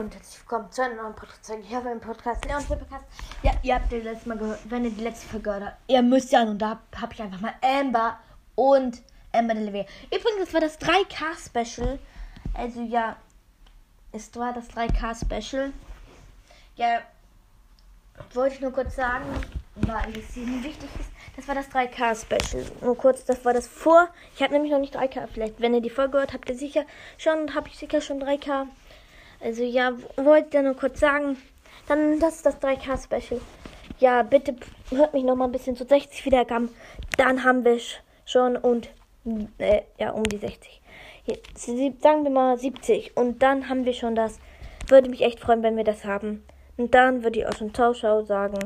Und herzlich willkommen zu einem neuen Podcast. Ich habe einen Podcast, Leons Podcast. Ja, ihr habt den letzten Mal gehört, wenn ihr die letzte Folge gehört habt. Ihr müsst ja, und da habe ich einfach mal Amber und Amber Delivery. Übrigens, das war das 3K-Special. Also ja, es war das 3K-Special. Ja, wollte ich nur kurz sagen, weil es hier wichtig ist. Das war das 3K-Special. Nur kurz, das war das vor. Ich habe nämlich noch nicht 3K. Vielleicht, wenn ihr die Folge hört, habt ihr sicher schon, habe ich sicher schon 3K. Also ja, wollte ich nur kurz sagen. Dann, das ist das 3K-Special. Ja, bitte hört mich noch mal ein bisschen zu 60 Wiedergaben. Dann haben wir schon und äh, ja, um die 60. Jetzt, sagen wir mal 70. Und dann haben wir schon das. Würde mich echt freuen, wenn wir das haben. Und dann würde ich auch schon Ciao sagen.